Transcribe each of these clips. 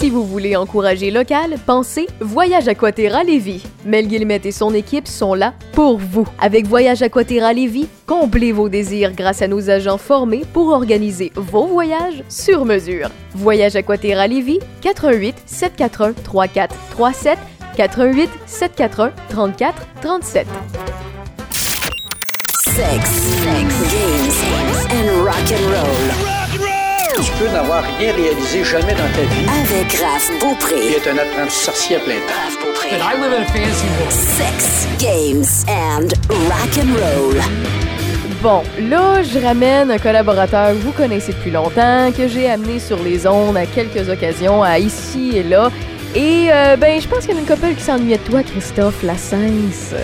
Si vous voulez encourager local, pensez Voyage Aquaterra Lévis. Mel Guillemette et son équipe sont là pour vous. Avec Voyage Aquaterra Lévis, comblez vos désirs grâce à nos agents formés pour organiser vos voyages sur mesure. Voyage Aquaterra Lévis, 88 741 3437 88 741 34 37. Sex, sex, games and rock and roll. Tu peux n'avoir rien réalisé jamais dans ta vie Avec Raph Beaupré. être un apprenti sorcier à plein temps. Raph Beaupré. I live in a fancy world. Sex, games and rock and roll. Bon, là, je ramène un collaborateur que vous connaissez depuis longtemps, que j'ai amené sur les ondes à quelques occasions, à ici et là. Et euh, ben, je pense qu'il y a une couple qui s'ennuyait de toi, Christophe Lassens.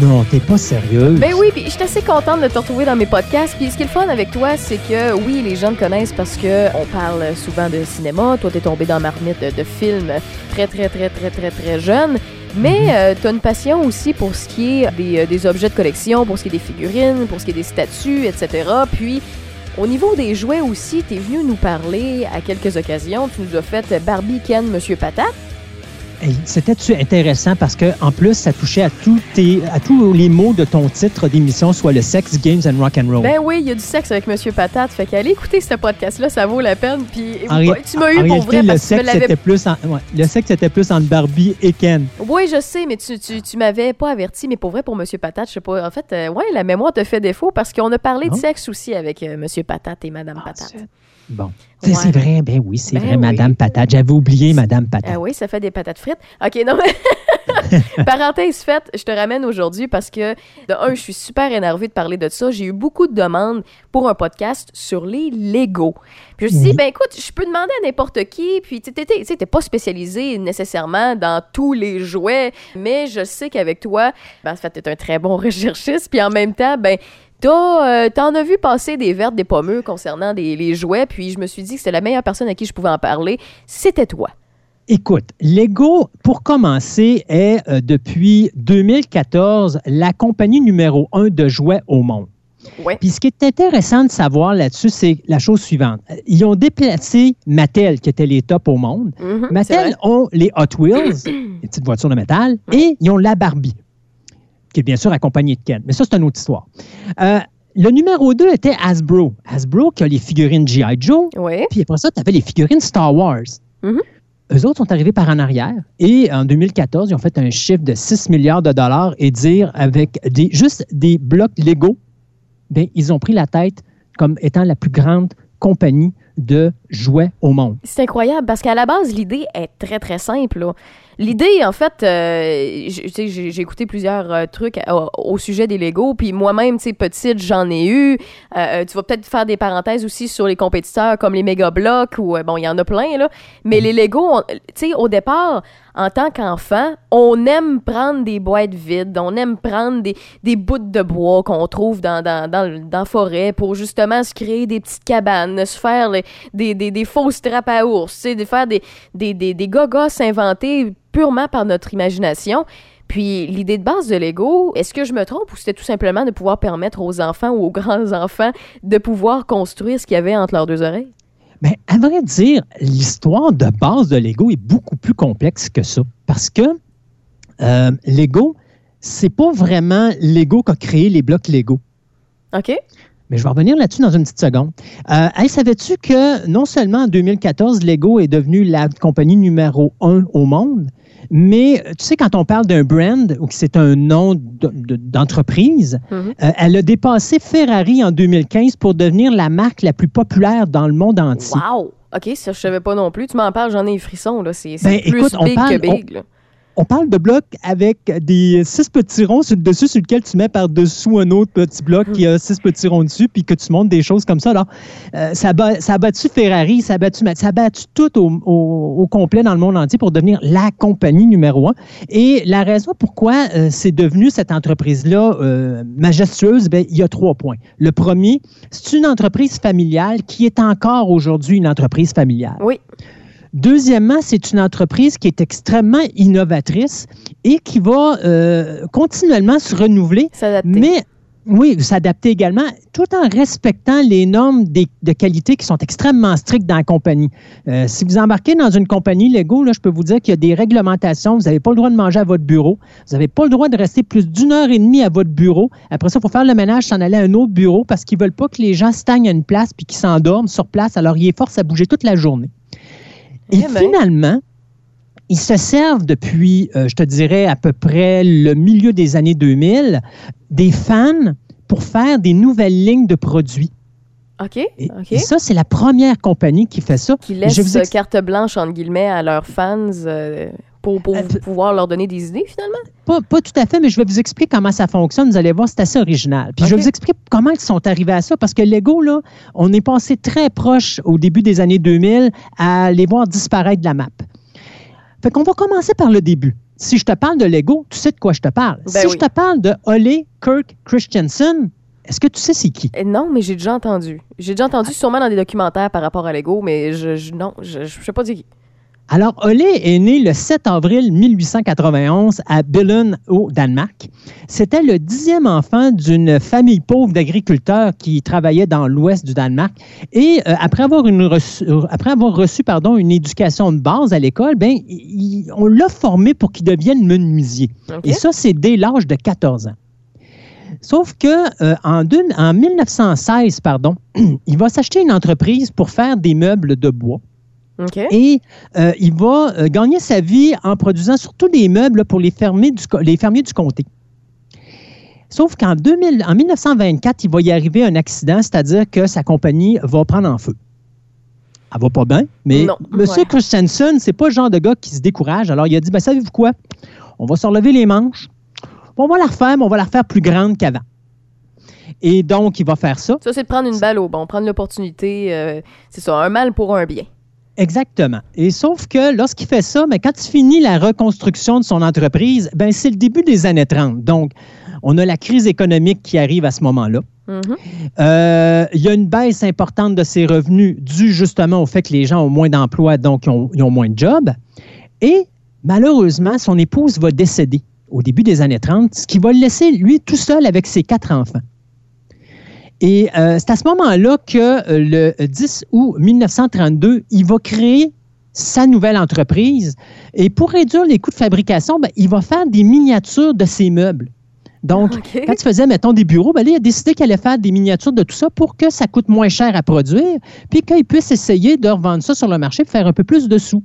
Non, t'es pas sérieuse. Ben oui, puis je suis assez contente de te retrouver dans mes podcasts. Puis ce qui est le fun avec toi, c'est que oui, les gens te connaissent parce que on parle souvent de cinéma. Toi, t'es tombé dans ma marmite de, de films très, très, très, très, très, très jeune. Mais euh, t'as une passion aussi pour ce qui est des, euh, des objets de collection, pour ce qui est des figurines, pour ce qui est des statues, etc. Puis au niveau des jouets aussi, t'es venu nous parler à quelques occasions. Tu nous as fait Barbie Ken Monsieur Patate. Hey, C'était-tu intéressant parce que en plus, ça touchait à tous, tes, à tous les mots de ton titre d'émission, soit le sex, games and rock and roll? Ben oui, il y a du sexe avec Monsieur Patate. Fait qu'allez écouter ce podcast-là, ça vaut la peine. Puis ré- tu m'as en eu pour réalité, vrai le que tu sexe était plus en, ouais, le sexe était plus entre Barbie et Ken. Oui, je sais, mais tu, tu, tu m'avais pas averti, mais pour vrai, pour Monsieur Patate, je sais pas. En fait, euh, ouais, la mémoire te fait défaut parce qu'on a parlé de Ah. sexe aussi avec euh, Monsieur Patate et Madame Patate. Bon, c'est Ouais. c'est vrai, ben oui, c'est Ben vrai, oui. Madame Patate. J'avais oublié Madame Patate. Ah oui, ça fait des patates frites. OK, non, mais. Parenthèse faite, je te ramène aujourd'hui parce que, de un, je suis super énervée de parler de ça. J'ai eu beaucoup de demandes pour un podcast sur les Lego. Puis je me suis dit, ben écoute, je peux demander à n'importe qui. Puis, tu sais, t'es- tu sais, t'es pas spécialisé nécessairement dans tous les jouets, mais je sais qu'avec toi, ben, en fait, t'es un très bon recherchiste. Puis en même temps, ben, T'as, euh, T'en as vu passer des vertes, des pommeux concernant des- les jouets, puis je me suis dit que c'était la meilleure personne à qui je pouvais en parler. C'était toi. Écoute, Lego, pour commencer, est euh, depuis 2014 la compagnie numéro un de jouets au monde. Ouais. Puis ce qui est intéressant de savoir là-dessus, c'est la chose suivante. Ils ont déplacé Mattel, qui était les tops au monde. Mhm, Mattel ont les Hot Wheels, les petites voitures de métal, et ils ont la Barbie, qui est bien sûr accompagnée de Ken. Mais ça, c'est une autre histoire. Euh, le numéro 2 était Hasbro. Hasbro qui a les figurines G.I. Joe, Oui. puis après ça, tu avais les figurines Star Wars. Mhm. Eux autres sont arrivés par en arrière et en 2014, ils ont fait un chiffre de 6 milliards de dollars et dire avec des, juste des blocs Lego, ben, ils ont pris la tête comme étant la plus grande compagnie de jouets au monde. C'est incroyable parce qu'à la base, l'idée est très, très simple. là. L'idée, en fait, euh, j'ai écouté plusieurs euh, trucs au, au sujet des Lego, puis moi-même, tu sais, petite, j'en ai eu. Euh, tu vas peut-être faire des parenthèses aussi sur les compétiteurs comme les Mega Bloks, ou bon, il y en a plein, là. Mais les Lego, on- tu sais, au départ, en tant qu'enfant, on aime prendre des boîtes vides, on aime prendre des, des bouts de bois qu'on trouve dans, dans, dans, dans la forêt pour justement se créer des petites cabanes, se faire les- des, des, des fausses trappes à ours, tu sais, de faire des, des, des, des gogos inventés purement par notre imagination. Puis l'idée de base de Lego, est-ce que je me trompe ou c'était tout simplement de pouvoir permettre aux enfants ou aux grands-enfants de pouvoir construire ce qu'il y avait entre leurs deux oreilles? Mais à vrai dire, l'histoire de base de Lego est beaucoup plus complexe que ça. Parce que euh, Lego, c'est pas vraiment Lego qui a créé les blocs Lego. OK? Mais je vais revenir là-dessus dans une petite seconde. Euh, hey, savais-tu que non seulement en 2014, Lego est devenu la compagnie numéro un au monde, mais tu sais, quand on parle d'un brand ou que c'est un nom de- de- d'entreprise, Mhm. euh, elle a dépassé Ferrari en 2015 pour devenir la marque la plus populaire dans le monde entier. Wow! OK, ça, je savais pas non plus. Tu m'en parles, j'en ai les frissons, là. C'est Ben, plus écoute, on big parle- que big. On parle de blocs avec des six petits ronds sur le dessus, sur lequel tu mets par-dessous un autre petit bloc qui a six petits ronds dessus, puis que tu montes des choses comme ça. Alors, euh, ça, bat- ça a battu Ferrari, ça a battu, ça a battu tout au, complet dans le monde entier pour devenir la compagnie numéro un. Et la raison pourquoi euh, c'est devenu cette entreprise-là euh, majestueuse, ben, il y a trois points. Le premier, c'est une entreprise familiale qui est encore aujourd'hui une entreprise familiale. Oui. Deuxièmement, c'est une entreprise qui est extrêmement innovatrice et qui va euh, continuellement se renouveler, mais Oui, s'adapter également, tout en respectant les normes des- de qualité qui sont extrêmement strictes dans la compagnie. Euh, si vous embarquez dans une compagnie Lego, là, je peux vous dire qu'il y a des réglementations. Vous n'avez pas le droit de manger à votre bureau. Vous n'avez pas le droit de rester plus d'une heure et demie à votre bureau. Après ça, il faut faire le ménage, s'en aller à un autre bureau parce qu'ils ne veulent pas que les gens stagnent à une place puis qu'ils s'endorment sur place. Alors, ils les forcent à bouger toute la journée. Et Eh ben. finalement, ils se servent depuis, euh, je te dirais, à peu près le milieu des années 2000, des fans pour faire des nouvelles lignes de produits. OK, Et, ça, c'est la première compagnie qui fait ça. Qui Je laissent vous ex- carte blanche, entre guillemets, à leurs fans euh, pour, pour Euh, pouvoir leur donner des idées, finalement? Pas, pas tout à fait, mais je vais vous expliquer comment ça fonctionne. Vous allez voir, c'est assez original. Puis je vais vous expliquer comment ils sont arrivés à ça, parce que Lego, là, on est passé très proche au début des années 2000 à les voir disparaître de la map. Fait qu'on va commencer par le début. Si je te parle de Lego, tu sais de quoi je te parle. Ben si oui. je te parle de Ole Kirk Christensen, est-ce que tu sais c'est qui? Euh, Non, mais j'ai déjà entendu. J'ai déjà entendu sûrement dans des documentaires par rapport à Lego, mais je, je- non, je, je sais pas dire qui. Alors, Ole est né le 7 avril 1891 à Billund, au Danemark. C'était le dixième enfant d'une famille pauvre d'agriculteurs qui travaillait dans l'ouest du Danemark. Et euh, après avoir, une reçu, euh, après avoir reçu pardon, une éducation de base à l'école, ben, il- on l'a formé pour qu'il devienne menuisier. Et ça, c'est dès l'âge de 14 ans. Sauf que euh, en, deux- en 1916, pardon, il va s'acheter une entreprise pour faire des meubles de bois. Et euh, il va euh, gagner sa vie en produisant surtout des meubles là, pour les fermiers du, co- les fermiers du comté. Sauf qu'en 2000 en 1924, il va y arriver un accident, c'est-à-dire que sa compagnie va prendre en feu. Elle va pas bien, mais Non, M. ouais. Christensen, c'est pas le genre de gars qui se décourage. Alors, il a dit, ben, savez-vous quoi? On va se relever les manches. On va la refaire, mais on va la refaire plus grande qu'avant. Et donc, il va faire ça. Ça, c'est de prendre une balle au bon, prendre l'opportunité. euh, c'est ça, un mal pour un bien. Exactement. Et sauf que lorsqu'il fait ça, mais quand il finit la reconstruction de son entreprise, ben c'est le début des années 30. Donc, on a la crise économique qui arrive à ce moment-là. Mhm. Euh, il y a une baisse importante de ses revenus due justement au fait que les gens ont moins d'emplois, donc ils ont, ils ont moins de jobs. Et malheureusement, son épouse va décéder au début des années 30, ce qui va le laisser, lui, tout seul avec ses quatre enfants. Et euh, c'est à ce moment-là que euh, le 10 août 1932, il va créer sa nouvelle entreprise. Et pour réduire les coûts de fabrication, ben, il va faire des miniatures de ses meubles. Donc, OK. quand il faisait, mettons, des bureaux, ben là, il a décidé qu'il allait faire des miniatures de tout ça pour que ça coûte moins cher à produire, puis qu'il puisse essayer de revendre ça sur le marché pour faire un peu plus de sous.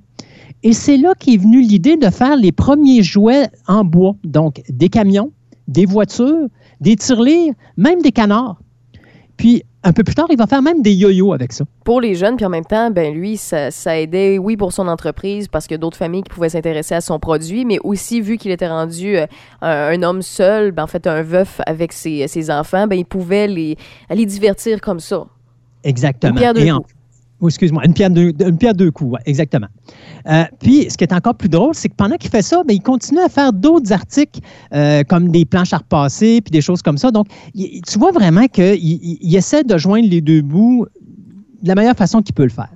Et c'est là qu'est venue l'idée de faire les premiers jouets en bois, donc des camions, des voitures, des tirelires, même des canards. Puis, un peu plus tard, il va faire même des yo-yo avec ça. Pour les jeunes, puis en même temps, ben lui, ça, ça aidait, oui, pour son entreprise, parce a d'autres familles qui pouvaient s'intéresser à son produit, mais aussi, vu qu'il était rendu euh, un, un homme seul, ben, en fait, un veuf avec ses, ses enfants, ben il pouvait les, les divertir comme ça. Exactement. Et en-. Oh, excuse-moi, une pierre deux, une pierre deux coups, ouais, exactement. Euh, puis, ce qui est encore plus drôle, c'est que pendant qu'il fait ça, ben, il continue à faire d'autres articles euh, comme des planches à repasser, puis des choses comme ça. Donc, il- tu vois vraiment qu'il il- il essaie de joindre les deux bouts de la meilleure façon qu'il peut le faire.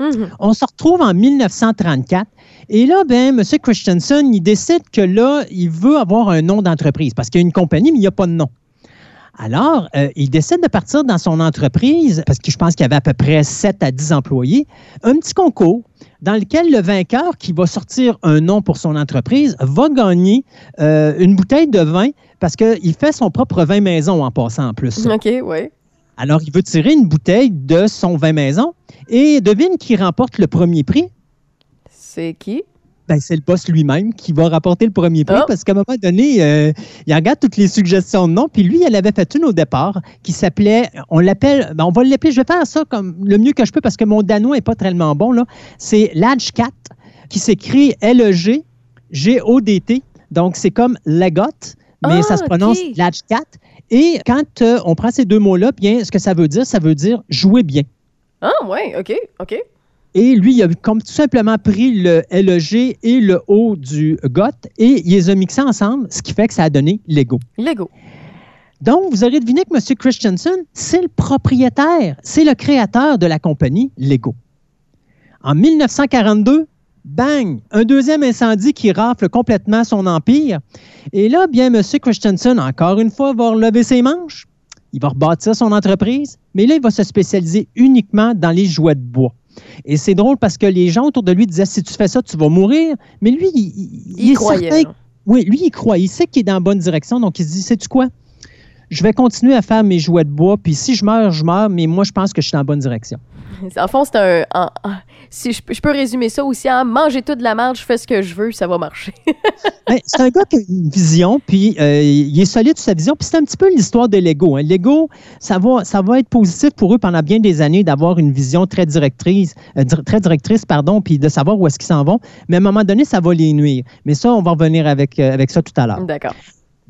Mhm. On se retrouve en 1934 et là, ben, M. Christensen, il décide que là, il veut avoir un nom d'entreprise parce qu'il y a une compagnie, mais il n'y a pas de nom. Alors, euh, il décide de partir dans son entreprise, parce que je pense qu'il y avait à peu près 7 à 10 employés, un petit concours dans lequel le vainqueur qui va sortir un nom pour son entreprise va gagner euh, une bouteille de vin parce qu'il fait son propre vin maison en passant en plus. OK, ouais. Alors, il veut tirer une bouteille de son vin maison et devine qui remporte le premier prix? C'est qui? Ben, c'est le boss lui-même qui va rapporter le premier prix Ah. parce qu'à un moment donné, euh, il regarde toutes les suggestions de noms. Puis lui, elle avait fait une au départ qui s'appelait, on l'appelle, ben, on va l'appeler, je vais faire ça comme le mieux que je peux parce que mon danois n'est pas tellement bon. là. C'est Ladge 4 qui s'écrit L-E-G, G-O-D-T. Donc, c'est comme Lagot, mais Ah, ça se prononce ok. Ladge 4. Et quand euh, on prend ces deux mots-là, bien, ce que ça veut dire, ça veut dire jouer bien. Ah, ouais, OK, OK. Et lui, il a comme tout simplement pris le LEG et le O du GOT et il les a mixés ensemble, ce qui fait que ça a donné Lego. Lego. Donc, vous aurez deviné que M. Christensen, c'est le propriétaire, c'est le créateur de la compagnie Lego. En 1942, Bang! Un deuxième incendie qui rafle complètement son empire. Et là, bien, M. Christensen, encore une fois, va relever ses manches. Il va rebâtir son entreprise, mais là, il va se spécialiser uniquement dans les jouets de bois. Et c'est drôle parce que les gens autour de lui disaient si tu fais ça, tu vas mourir. Mais lui, il, il- il Il est croyait, certain-. Oui, lui, il croit. Il sait qu'il est dans la bonne direction. Donc, il se dit sais-tu quoi? Je vais continuer à faire mes jouets de bois. Puis si je meurs, je meurs. Mais moi, je pense que je suis dans la bonne direction. En fond, c'est un. en- en- si je, je peux résumer ça aussi en manger toute la merde, je fais ce que je veux, ça va marcher. Ben, c'est un gars qui a une vision, puis euh, il est solide sur sa vision. Puis c'est un petit peu l'histoire de Lego. Hein. Lego, ça va, ça va être positif pour eux pendant bien des années d'avoir une vision très directrice, euh, très directrice, pardon, puis de savoir où est-ce qu'ils s'en vont. Mais à un moment donné, ça va les nuire. Mais ça, on va revenir avec, euh, avec ça tout à l'heure. D'accord.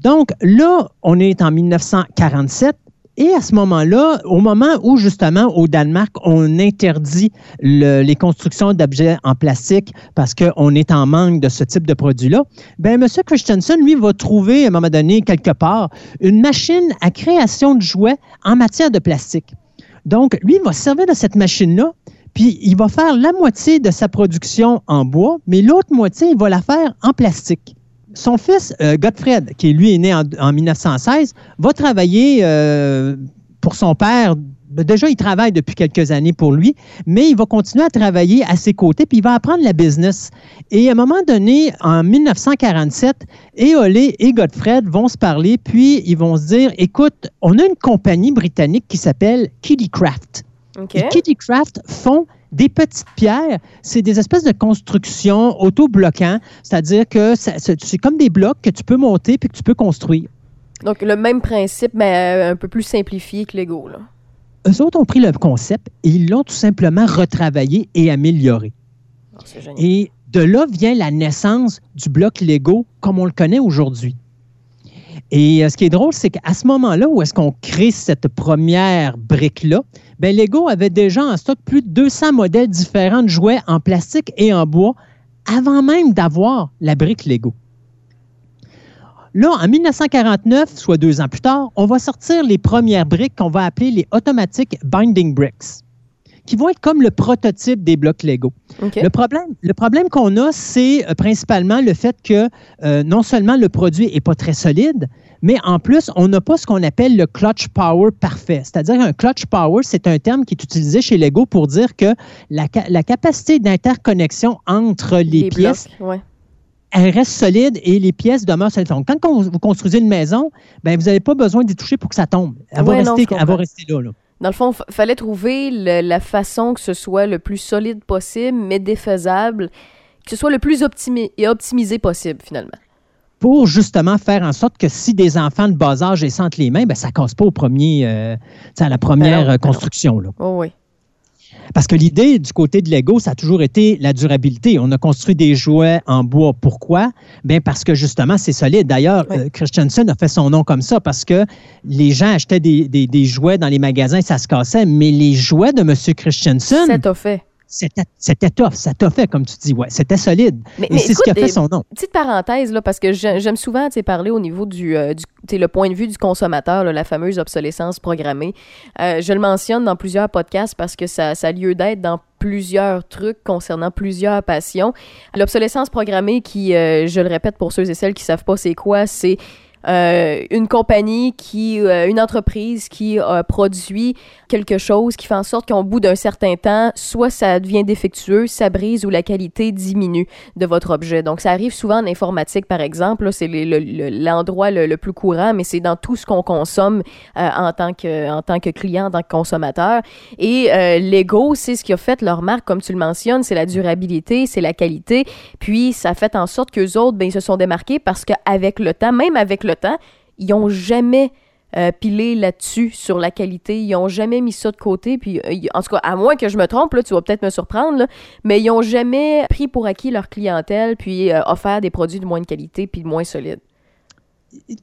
Donc là, on est en 1947. Et à ce moment-là, au moment où justement au Danemark, on interdit le- les constructions d'objets en plastique parce qu'on est en manque de ce type de produit-là, ben M. Christensen, lui, va trouver à un moment donné, quelque part, une machine à création de jouets en matière de plastique. Donc, lui, il va se servir de cette machine-là, puis il va faire la moitié de sa production en bois, mais l'autre moitié, il va la faire en plastique. Son fils, euh, Gottfried, qui lui est né en, en 1916, va travailler euh, pour son père. Déjà, il travaille depuis quelques années pour lui, mais il va continuer à travailler à ses côtés, puis il va apprendre la business. Et à un moment donné, en 1947, Éolé et Gottfried vont se parler, puis ils vont se dire, écoute, on a une compagnie britannique qui s'appelle Kittycraft. OK. Et Kittycraft font des petites pierres. C'est des espèces de constructions autobloquants, c'est-à-dire que c'est comme des blocs que tu peux monter puis que tu peux construire. Donc, le même principe, mais euh, un peu plus simplifié que Lego, là. Eux autres ont pris le concept et ils l'ont tout simplement retravaillé et amélioré. Oh. Et de là vient la naissance du bloc Lego comme on le connaît aujourd'hui. Et euh, ce qui est drôle, c'est qu'à ce moment-là, où est-ce qu'on crée cette première brique-là, ben Lego avait déjà en stock plus de 200 modèles différents de jouets en plastique et en bois avant même d'avoir la brique Lego. Là, en 1949, soit deux ans plus tard, on va sortir les premières briques qu'on va appeler les Automatic Binding Bricks, qui vont être comme le prototype des blocs Lego. Le problème, le problème qu'on a, c'est euh, principalement le fait que euh, non seulement le produit n'est pas très solide, mais en plus, on n'a pas ce qu'on appelle le clutch power parfait. C'est-à-dire un clutch power, c'est un terme qui est utilisé chez Lego pour dire que la, ca- la capacité d'interconnexion entre les, pièces, blocs, ouais. elle reste solide et les pièces demeurent solides. Donc, quand vous construisez une maison, ben, vous n'avez pas besoin d'y toucher pour que ça tombe. Elle, Ouais, va, non, rester, elle va rester là. là. Dans le fond, il fallait trouver le- la façon que ce soit le plus solide possible, mais défaisable, que ce soit le plus optimi- et optimisé possible, finalement. pour justement faire en sorte que si des enfants de bas âge les sentent les mains, ben, ça ne casse pas au premier, euh, à la première Ben euh, ben construction. là. Oh oui. Parce que l'idée du côté de Lego, ça a toujours été la durabilité. On a construit des jouets en bois. Pourquoi? Bien, parce que justement, c'est solide. D'ailleurs, Oui. euh, Christensen a fait son nom comme ça parce que les gens achetaient des, des- des jouets dans les magasins, ça se cassait. Mais les jouets de M. Christensen, Ça t'a fait. C'était tough, ça t'a fait, comme tu dis. Ouais, c'était solide. Mais, mais c'est ce qui a fait son nom. Petite parenthèse, là, parce que j'ai- j'aime souvent parler au niveau du, euh, du le point de vue du consommateur, là, la fameuse obsolescence programmée. Euh, je le mentionne dans plusieurs podcasts parce que ça, ça a lieu d'être dans plusieurs trucs concernant plusieurs passions. L'obsolescence programmée, qui, euh, je le répète pour ceux et celles qui savent pas c'est quoi, c'est euh, une compagnie qui, euh, une entreprise qui euh, produit quelque chose qui fait en sorte qu'au bout d'un certain temps, soit ça devient défectueux, ça brise ou la qualité diminue de votre objet. Donc, ça arrive souvent en informatique, par exemple. C'est l'endroit le, plus courant, mais c'est dans tout ce qu'on consomme euh, en, tant que, en tant que client, en tant que consommateur. Et Lego, c'est ce qui a fait leur marque, comme tu le mentionnes, c'est la durabilité, c'est la qualité. Puis, ça a fait en sorte qu'eux autres, ben, ils se sont démarqués parce qu'avec le temps, même avec le temps, ils n'ont jamais euh, pilé là-dessus sur la qualité. Ils n'ont jamais mis ça de côté. Puis, euh, en tout cas, à moins que je me trompe, là, tu vas peut-être me surprendre, là, mais ils n'ont jamais pris pour acquis leur clientèle puis euh, offert des produits de moins de qualité puis de moins solides.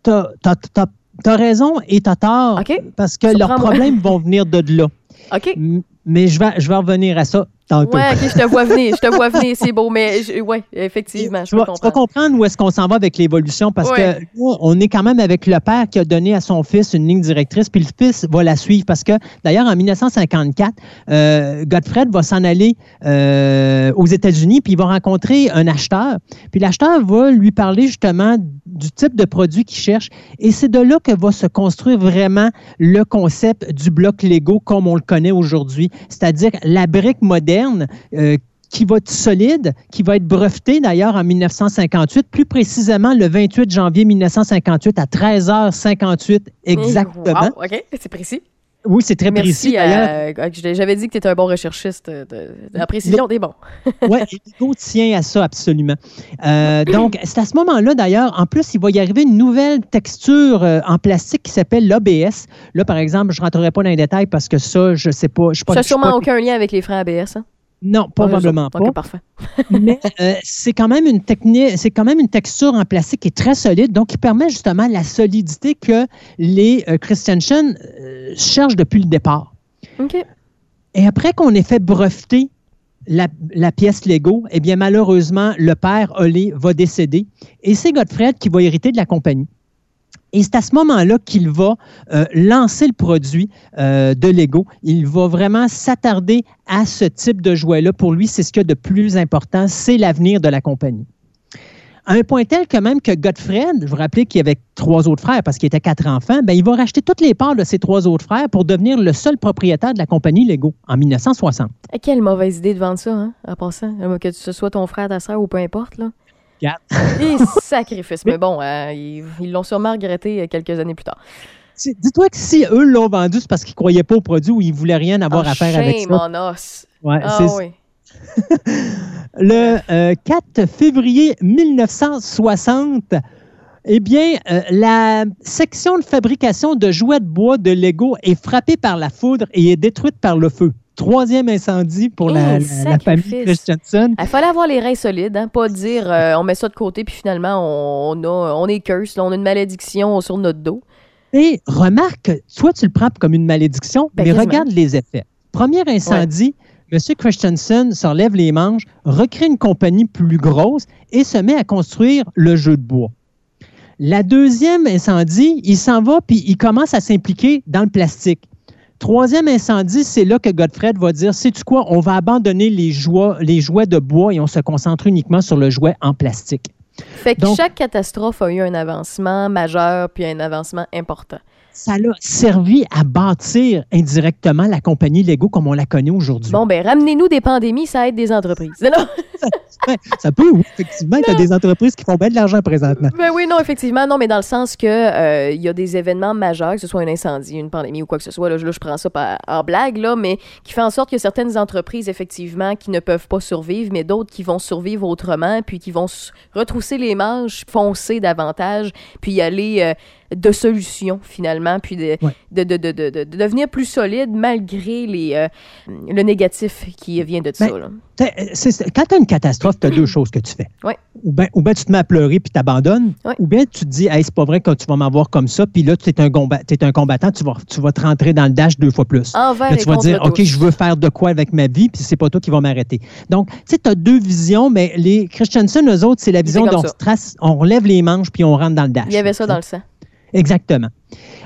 T'as as, raison et t'as tort parce que leurs problèmes vont venir de là. OK? Mais je vais, je vais revenir à ça. Ouais, ok, je te vois venir, je te vois venir, c'est beau, mais je- ouais, effectivement, je tu, peux vas, tu vas comprendre. comprendre où est-ce qu'on s'en va avec l'évolution parce Ouais. que on est quand même avec le père qui a donné à son fils une ligne directrice, puis le fils va la suivre parce que d'ailleurs en 1954, euh, Godfred va s'en aller euh, aux États-Unis, puis il va rencontrer un acheteur, puis l'acheteur va lui parler justement du type de produit qu'il cherche, et c'est de là que va se construire vraiment le concept du bloc Lego comme on le connaît aujourd'hui, c'est-à-dire la brique moderne. euh, qui va être solide, qui va être breveté d'ailleurs en 1958, plus précisément le 28 janvier 1958 à 13h58 exactement. Wow, ok, c'est précis. Oui, c'est très précis Merci. d'ailleurs. à- à- j'avais dit que tu étais un bon recherchiste. De, de- la précision, t'es bon. Oui, Lego tient à ça absolument. Euh, donc, c'est à ce moment-là d'ailleurs, en plus, il va y arriver une nouvelle texture euh, en plastique qui s'appelle l'ABS. Là, par exemple, je ne rentrerai pas dans les détails parce que ça, je ne sais pas. Je suis pas, Ça n'a sûrement pas- aucun lien avec les freins ABS. Hein? Non, probablement pas. Parfait. mais euh, c'est quand même une technique, c'est quand même une texture en plastique qui est très solide, donc qui permet justement la solidité que les euh, Christensen euh, cherchent depuis le départ. OK. Et après qu'on ait fait breveter la, la pièce Lego, eh bien malheureusement, le père Olé va décéder et c'est Godfred qui va hériter de la compagnie. Et c'est à ce moment-là qu'il va euh, lancer le produit euh, de Lego. Il va vraiment s'attarder à ce type de jouet-là. Pour lui, c'est ce qu'il y a de plus important, c'est l'avenir de la compagnie. À un point tel que même que Godfred, je vous rappelez qu'il y avait trois autres frères parce qu'il était quatre enfants, ben, il va racheter toutes les parts de ses trois autres frères pour devenir le seul propriétaire de la compagnie Lego en 1960. Eh, Quelle mauvaise idée de vendre ça, hein, en passant. Euh, Que ce soit ton frère, ta soeur ou peu importe. Là. Et sacrifice. Mais bon, euh, ils l'ont sûrement regretté euh, quelques années plus tard. Dis-toi que si eux l'ont vendu, c'est parce qu'ils ne croyaient pas au produit ou ils ne voulaient rien avoir Ah, à faire avec ça. on us. Ouais, Ah c'est- oui. Le euh, 4 février 1960, eh bien, euh, la section de fabrication de jouets de bois de Lego est frappée par la foudre et est détruite par le feu. Troisième incendie pour la, la- la famille. Christensen. Il fallait avoir les reins solides, hein, pas dire euh, on met ça de côté puis finalement on, a, on est curse, là, on a une malédiction sur notre dos. Et remarque, soit tu le prends comme une malédiction, Ben, mais quasiment. regarde les effets. Premier incendie, M. Christensen se relève les manches, recrée une compagnie plus grosse et se met à construire le jeu de bois. La deuxième incendie, il s'en va puis il commence à s'impliquer dans le plastique. Troisième incendie, c'est là que Godfred va dire, sais-tu quoi, on va abandonner les jouets, les jouets de bois et on se concentre uniquement sur le jouet en plastique. Fait que Donc- chaque catastrophe a eu un avancement majeur puis un avancement important. Ça l'a servi à bâtir indirectement la compagnie Lego comme on la connaît aujourd'hui. Bon, ben ramenez-nous des pandémies, ça aide des entreprises. Ça peut, oui, effectivement. As des entreprises qui font bien de l'argent présentement. Ben oui, non, effectivement, non, mais dans le sens que euh, il y a des événements majeurs, que ce soit un incendie, une pandémie ou quoi que ce soit, là, je, là, je prends ça pas en blague, là, mais qui fait en sorte a certaines entreprises, effectivement, qui ne peuvent pas survivre, mais d'autres qui vont survivre autrement, puis qui vont retrousser les manches, foncer davantage, puis y aller euh, de solutions, finalement, puis de, Ouais. de, de, de, de- de- de devenir plus solide malgré les, euh, le négatif qui vient de ça. Ben, là. C'est- quand tu as une catastrophe, tu as deux choses que tu fais. Ouais. Ou bien ou ben tu te mets à pleurer puis t'abandonnes, Ouais. ou bien tu te dis, hey, c'est pas vrai que tu vas m'avoir comme ça, puis là, tu es un, un combattant, tu vas, tu vas te rentrer dans le dash deux fois plus. Envers Là, tu vas dire, OK, je veux faire de quoi avec ma vie, puis c'est pas toi qui vas m'arrêter. Donc, tu sais, tu as deux visions, mais les Christensen, eux autres, c'est la vision dont on on relève les manches puis on rentre dans le dash. Il y avait ça dans le sang. Exactement.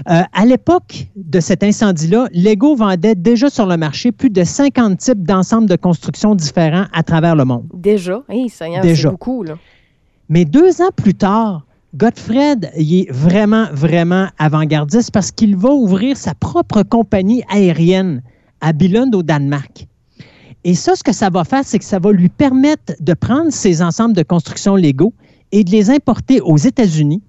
Euh, à l'époque de cet incendie-là, Lego vendait déjà sur le marché plus de 50 types d'ensembles de construction différents à travers le monde. Déjà, hey, c'est beaucoup, là. Mais deux ans plus tard, il est vraiment, vraiment avant-gardiste parce qu'il va ouvrir sa propre compagnie aérienne à Billund, au Danemark. Et ça, ce que ça va faire, c'est que ça va lui permettre de prendre ces ensembles de construction Lego et de les importer aux États-Unis,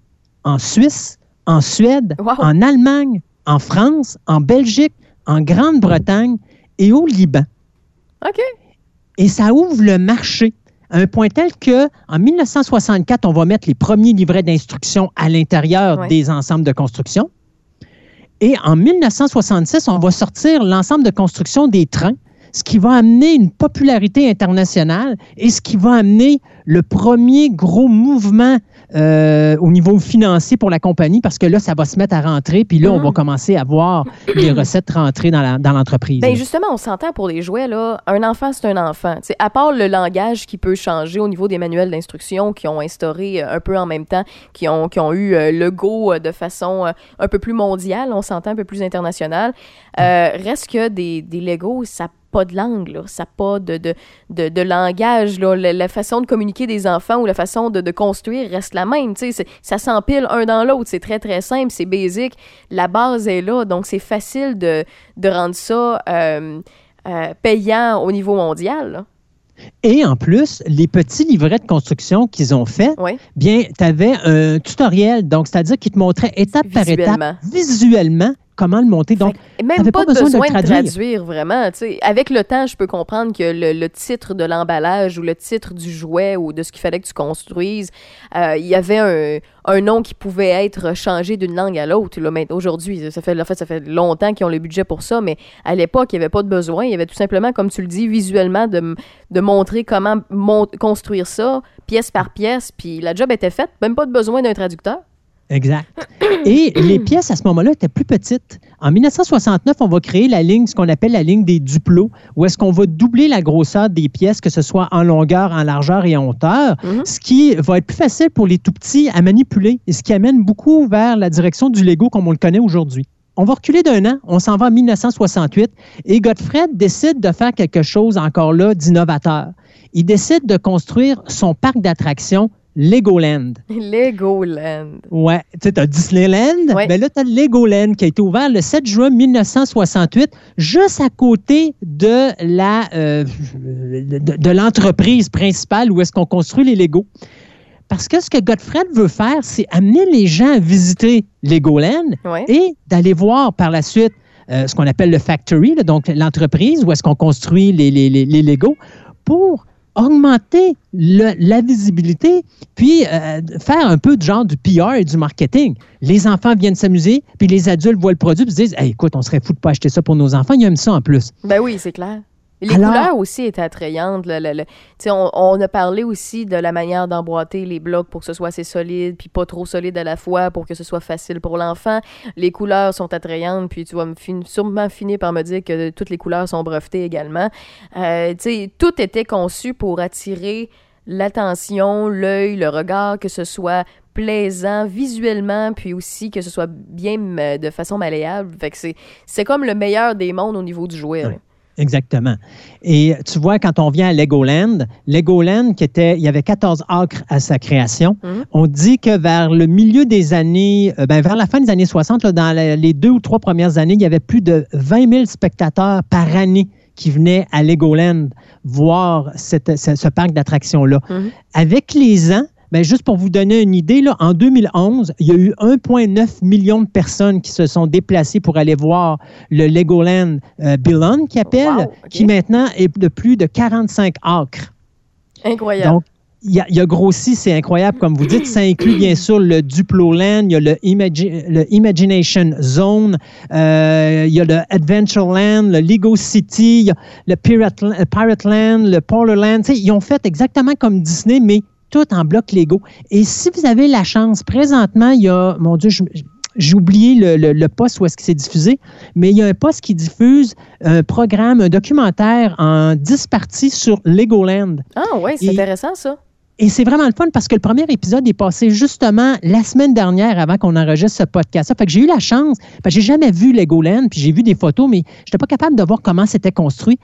en Suisse, en Suède, Wow. en Allemagne, en France, en Belgique, en Grande-Bretagne et au Liban. OK. Et ça ouvre le marché à un point tel que en 1964, on va mettre les premiers livrets d'instruction à l'intérieur Ouais. des ensembles de construction. Et en 1966, on va sortir l'ensemble de construction des trains, ce qui va amener une popularité internationale et ce qui va amener le premier gros mouvement euh, au niveau financier pour la compagnie parce que là, ça va se mettre à rentrer, puis là, on va commencer à voir les recettes rentrer dans l'entreprise. Ben justement, on s'entend pour les jouets, là, un enfant, c'est un enfant. T'sais, à part le langage qui peut changer au niveau des manuels d'instruction qui ont instauré euh, un peu en même temps, qui ont, qui ont eu euh, le go de façon un peu plus mondiale, on s'entend un peu plus internationale, euh, reste que des, des Legos, ça pas de langue, là. ça n'a pas de, de, de, de langage. Là. La, la façon de communiquer des enfants ou la façon de, de construire reste la même. Ça s'empile un dans l'autre. C'est très, très simple, c'est basique. La base est là, donc c'est facile de, de rendre ça euh, euh, payant au niveau mondial. là. Et en plus, les petits livrets de construction qu'ils ont faits, bien, tu avais un tutoriel, donc c'est-à-dire qu'ils te montraient étape par étape, visuellement, comment le monter? Donc, même pas, pas besoin de traduire. vraiment. Avec le temps, je peux comprendre que le, le titre de l'emballage ou le titre du jouet ou de ce qu'il fallait que tu construises, euh, il y avait un, un nom qui pouvait être changé d'une langue à l'autre. aujourd'hui, ça fait, en fait, ça fait longtemps qu'ils ont le budget pour ça, mais à l'époque, il n'y avait pas de besoin. Il y avait tout simplement, comme tu le dis, visuellement, de, de montrer comment mon- construire ça, pièce par pièce, puis la job était faite. Même pas de besoin d'un traducteur. Exact. Et les pièces à ce moment-là étaient plus petites. En 1969, on va créer la ligne, ce qu'on appelle la ligne des duplos, où est-ce qu'on va doubler la grosseur des pièces, que ce soit en longueur, en largeur et en hauteur, Mhm. ce qui va être plus facile pour les tout petits à manipuler et ce qui amène beaucoup vers la direction du Lego comme on le connaît aujourd'hui. On va reculer d'un an, on s'en va en 1968 et Godfred décide de faire quelque chose encore là d'innovateur. Il décide de construire son parc d'attractions Legoland. Legoland. Ouais, tu sais, t'as Disneyland, Ouais. mais là, t'as Legoland qui a été ouvert le 7 juin 1968, juste à côté de la euh, de, de l'entreprise principale où est-ce qu'on construit les Legos. Parce que ce que Godfred veut faire, c'est amener les gens à visiter Legoland Ouais. et d'aller voir par la suite euh, ce qu'on appelle le factory, là, donc l'entreprise où est-ce qu'on construit les, les, les, les Legos, pour augmenter la visibilité, puis euh, faire un peu de genre du PR et du marketing. Les enfants viennent s'amuser, puis les adultes voient le produit, puis se disent écoute, on serait fou de pas acheter ça pour nos enfants, ils aiment ça en plus. Ben oui, c'est clair. Les Alors- couleurs aussi étaient attrayantes. le- le- le- Tu sais, on, on a parlé aussi de la manière d'emboîter les blocs pour que ce soit assez solide, puis pas trop solide à la fois pour que ce soit facile pour l'enfant. Les couleurs sont attrayantes, puis tu vas me fin- sûrement finir par me dire que toutes les couleurs sont brevetées également. Euh, tout était conçu pour attirer l'attention, l'œil, le regard, que ce soit plaisant visuellement, puis aussi que ce soit bien euh, de façon malléable. Fait que c'est, comme le meilleur des mondes au niveau du jouet. là. Exactement. Et tu vois, quand on vient à Legoland, Legoland, qui était, il y avait 14 acres à sa création, Mhm. on dit que vers le milieu des années, euh, ben, vers la fin des années 60, là, dans les deux ou trois premières années, il y avait plus de 20 000 spectateurs par année qui venaient à Legoland voir cette- ce, ce parc d'attractions-là. Mhm. Avec les ans, ben, juste pour vous donner une idée, là, en 2011, il y a eu 1,9 million de personnes qui se sont déplacées pour aller voir le Legoland euh, Beyond, qui appelle, Wow, ok. qui maintenant est de plus de 45 acres. Incroyable. Donc, il a, il a grossi, c'est incroyable, comme vous dites. Ça inclut bien sûr le Duplo Land, il y a le, Imagi- le Imagination Zone, euh, il y a le Adventure Land, le Lego City, il y a le Pirate, Land- Pirate Land, le Polar Land. Ils ont fait exactement comme Disney, mais tout en bloc Lego. Et si vous avez la chance, présentement, il y a, mon Dieu, je- j'ai oublié le, le- le poste où est-ce qu'il s'est diffusé, mais il y a un poste qui diffuse un programme, un documentaire en 10 parties sur Legoland. Ah ouais, c'est intéressant ça. Et c'est vraiment le fun parce que le premier épisode est passé justement la semaine dernière avant qu'on enregistre ce podcast. Fait j'ai eu la chance, parce que j'ai jamais vu Legoland, puis j'ai vu des photos, mais je n'étais pas capable de voir comment c'était construit.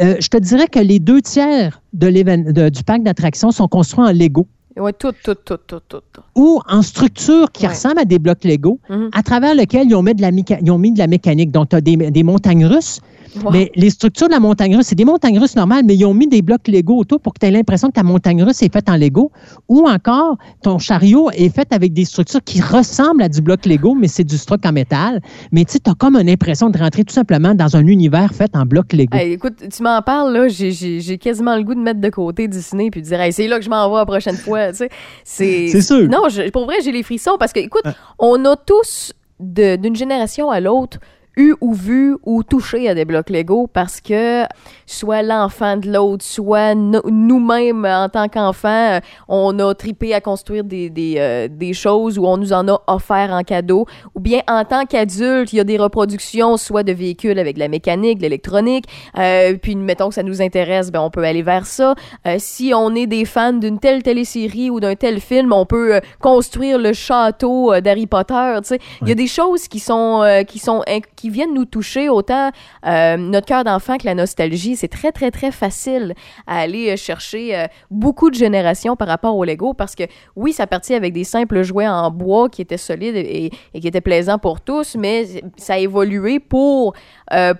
Euh, je te dirais que les deux tiers du parc d'attractions sont construits en Lego Tout, tout, tout, tout, tout. ou en structure qui Ouais. ressemble à des blocs Lego, Mhm. à travers lesquels ils ont mis de la, méca- ils ont mis de la mécanique. Donc, tu as des, des montagnes russes, Wow. mais les structures de la montagne russe, c'est des montagnes russes normales, mais ils ont mis des blocs Lego autour pour que tu aies l'impression que ta montagne russe est faite en Lego. Ou encore, ton chariot est fait avec des structures qui ressemblent à du bloc Lego, mais c'est du stock en métal. Mais tu as comme une impression de rentrer tout simplement dans un univers fait en bloc Lego. Hey, écoute, tu m'en parles, là, j'ai quasiment le goût de mettre de côté Disney puis de dire, hey, c'est là que je m'en vais la prochaine fois, tu sais. C'est sûr. Non, je- pour vrai, j'ai les frissons parce que, écoute, on a tous, de- d'une génération à l'autre, eu ou vu ou touché à des blocs Lego parce que soit l'enfant de l'autre, soit no- nous-mêmes en tant qu'enfants, on a tripé à construire des, des, euh, des choses ou on nous en a offert en cadeau, ou bien en tant qu'adulte, il y a des reproductions soit de véhicules avec de la mécanique, de l'électronique, euh, puis mettons que ça nous intéresse, ben on peut aller vers ça. Euh, si on est des fans d'une telle télésérie ou d'un tel film, on peut euh, construire le château euh, d'Harry Potter, tu sais. Il y a des choses qui sont euh, qui sont qui viennent nous toucher autant euh, notre cœur d'enfant que la nostalgie. C'est très très très facile à aller euh, chercher euh, beaucoup de générations par rapport au Lego parce que oui, ça partit avec des simples jouets en bois qui étaient solides et, qui étaient plaisants pour tous, mais ça a évolué pour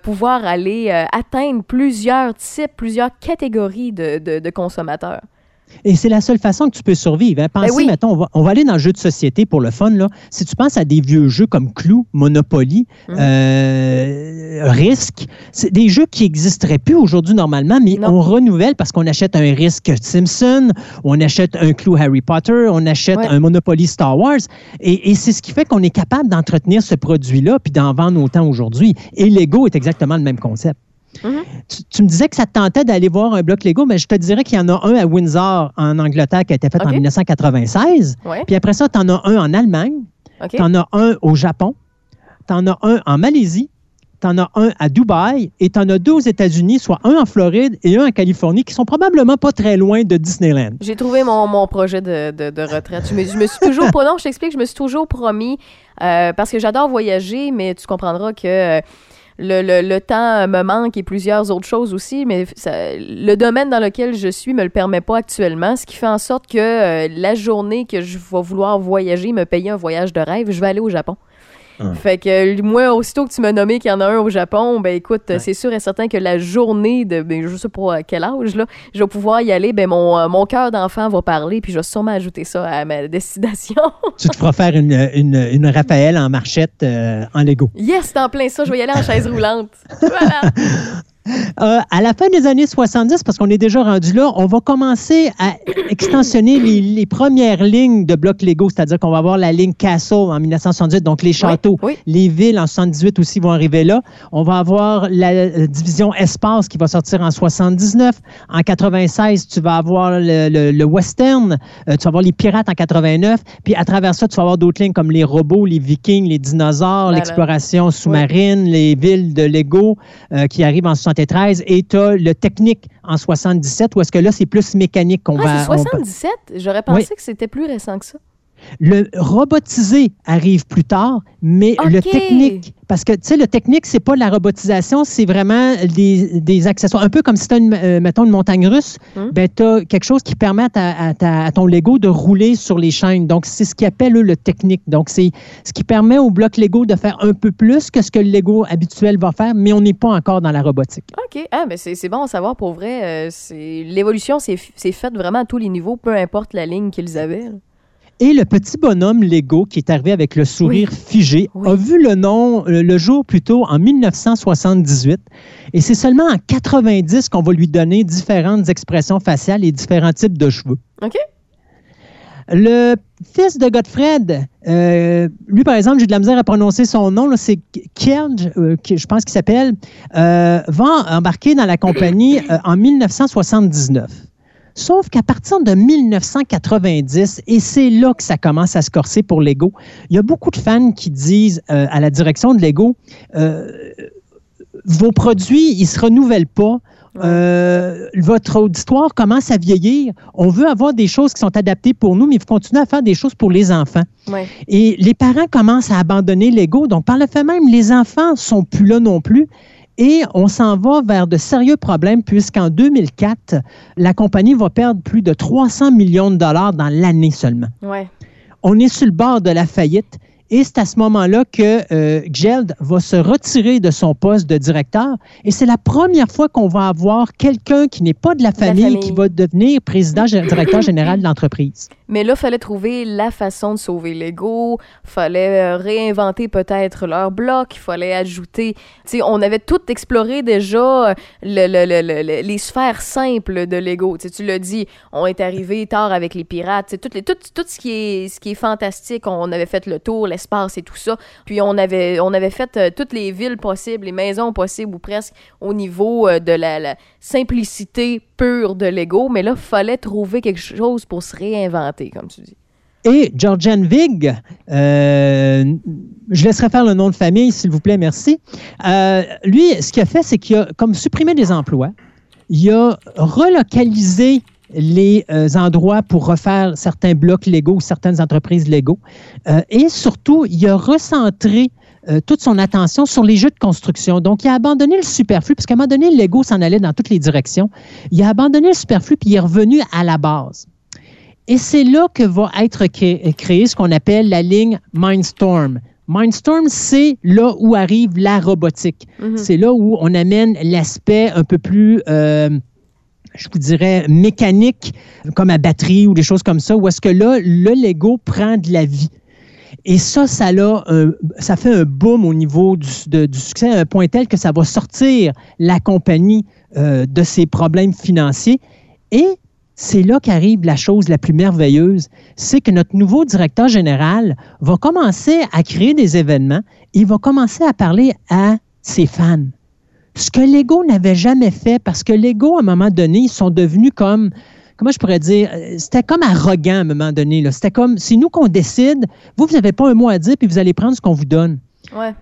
pouvoir aller atteindre plusieurs types, plusieurs catégories de consommateurs. Et c'est la seule façon que tu peux survivre. hein. Pensez, Ben oui. mettons, on va, on va aller dans le jeu de société pour le fun. Là. Si tu penses à des vieux jeux comme Clou, Monopoly, euh, Risk, c'est des jeux qui n'existeraient plus aujourd'hui normalement, mais Non. on renouvelle parce qu'on achète un Risk Simpson, on achète un Clou Harry Potter, on achète Ouais. un Monopoly Star Wars. Et, et c'est ce qui fait qu'on est capable d'entretenir ce produit-là puis d'en vendre autant aujourd'hui. Et Lego est exactement le même concept. Mhm. Tu, tu me disais que ça te tentait d'aller voir un bloc Lego, mais je te dirais qu'il y en a un à Windsor, en Angleterre, qui a été fait en OK. 1996. Ouais, Puis après ça, tu en as un en Allemagne, ok. tu en as un au Japon, tu en as un en Malaisie, tu en as un à Dubaï et tu en as deux aux États-Unis, soit un en Floride et un en Californie, qui sont probablement pas très loin de Disneyland. J'ai trouvé mon, mon projet de, de, de retraite. Je me, je me suis toujours, non, je t'explique, je me suis toujours promis, euh, parce que j'adore voyager, mais tu comprendras que euh, le, le, temps me manque et plusieurs autres choses aussi, mais ça- le domaine dans lequel je suis me le permet pas actuellement, ce qui fait en sorte que euh, la journée que je vais vouloir voyager, me payer un voyage de rêve, je vais aller au Japon. Hum. Fait que euh, moi, aussitôt que tu m'as nommé qu'il y en a un au Japon, ben écoute, Ouais. c'est sûr et certain que la journée de, ben, je sais pas à quel âge, là, je vais pouvoir y aller, ben mon, euh, mon cœur d'enfant va parler, puis je vais sûrement ajouter ça à ma destination. tu te feras faire une, une, une Raphaël en marchette euh, en Lego. yes, c'est en plein ça, je vais y aller en chaise roulante. Voilà. Euh, à la fin des années 70, parce qu'on est déjà rendu là, on va commencer à extensionner les, les premières lignes de blocs Lego, c'est-à-dire qu'on va avoir la ligne Castle en 1978, donc les châteaux. Oui, Les villes en 78 aussi vont arriver là. On va avoir la euh, division espace qui va sortir en 79. En 96, tu vas avoir le, le- le western. Euh, tu vas avoir les pirates en 89. Puis à travers ça, tu vas avoir d'autres lignes comme les robots, les vikings, les dinosaures, Voilà. l'exploration sous-marine, les villes de Lego euh, qui arrivent en 73. Et tu as le technique en 77, où est-ce que là, c'est plus mécanique qu'on Ah, va... c'est on va- 77? J'aurais pensé que c'était plus récent que ça. Le robotisé arrive plus tard, mais le technique, parce que tu sais, le technique, c'est pas la robotisation, c'est vraiment des, des accessoires. Un peu comme si tu as, une, euh, mettons, une montagne russe, Hum. ben, tu as quelque chose qui permet à, à ton Lego de rouler sur les chaînes. Donc, c'est ce qu'ils appellent, eux, le technique. Donc, c'est ce qui permet au bloc Lego de faire un peu plus que ce que le Lego habituel va faire, mais on n'est pas encore dans la robotique. OK. Ah, mais c'est c'est bon à savoir pour vrai. euh, L'évolution, c'est c'est faite vraiment à tous les niveaux, peu importe la ligne qu'ils avaient. là. Et le petit bonhomme Lego qui est arrivé avec le sourire figé Oui. a vu le nom le jour plutôt en 1978. Et c'est seulement en 90 qu'on va lui donner différentes expressions faciales et différents types de cheveux. OK. Le fils de Godfred, euh, lui par exemple, j'ai de la misère à prononcer son nom, c'est Kierge, euh, je pense qu'il s'appelle, euh, va embarquer dans la compagnie en 1979. Sauf qu'à partir de 1990, et c'est là que ça commence à se corser pour Lego, il y a beaucoup de fans qui disent euh, à la direction de Lego, euh, vos produits, ils se renouvellent pas. Euh, votre auditoire commence à vieillir. On veut avoir des choses qui sont adaptées pour nous, mais il faut continuer à faire des choses pour les enfants. Ouais. Et les parents commencent à abandonner Lego. Donc, par le fait même, les enfants sont plus là non plus. Et on s'en va vers de sérieux problèmes puisqu'en 2004, la compagnie va perdre plus de 300 millions de dollars dans l'année seulement. Ouais. On est sur le bord de la faillite. Et c'est à ce moment-là que euh, Gjeld va se retirer de son poste de directeur. Et c'est la première fois qu'on va avoir quelqu'un qui n'est pas de la famille, famille. qui va devenir président, directeur général de l'entreprise. Mais là, fallait trouver la façon de sauver Lego. Fallait euh, réinventer peut-être leur bloc. Il fallait ajouter. Sais, on avait tout exploré déjà le- le- le- le- le- les sphères simples de Lego. Tu l'as dit, on est arrivé tard avec les pirates. Tout, les, tout, tout ce qui est ce qui est fantastique, on avait fait le tour. L'espace et tout ça. Puis on avait, on avait fait euh, toutes les villes possibles, les maisons possibles ou presque au niveau euh, de la, simplicité pure de Lego. Mais là, fallait trouver quelque chose pour se réinventer, comme tu dis. Et Georgian Vig, euh, je laisserai faire le nom de famille, s'il vous plaît, merci. Lui, ce qu'il a fait, c'est qu'il a comme supprimé des emplois. Il a relocalisé les euh, endroits pour refaire certains blocs légaux, certaines entreprises légaux. Euh, et surtout, il a recentré euh, toute son attention sur les jeux de construction. Donc, il a abandonné le superflu, parce qu'à un moment donné, le Lego s'en allait dans toutes les directions. Il a abandonné le superflu, puis il est revenu à la base. Et c'est là que va être cré- créé ce qu'on appelle la ligne Mindstorm. Mindstorm, c'est là où arrive la robotique. Mhm. C'est là où on amène l'aspect un peu plus, euh, je vous dirais, mécanique, comme à batterie ou des choses comme ça, où est-ce que là, le Lego prend de la vie. Et ça, ça, l'a un- ça fait un boom au niveau du, du succès à un point tel que ça va sortir la compagnie euh, de ses problèmes financiers. Et c'est là qu'arrive la chose la plus merveilleuse, c'est que notre nouveau directeur général va commencer à créer des événements, il va commencer à parler à ses fans. Ce que Lego n'avait jamais fait, parce que Lego, à un moment donné, ils sont devenus comme, comment je pourrais dire, euh, c'était comme arrogant à un moment donné. C'était comme, c'est nous qu'on décide, vous, vous n'avez pas un mot à dire, puis vous allez prendre ce qu'on vous donne. Ouais.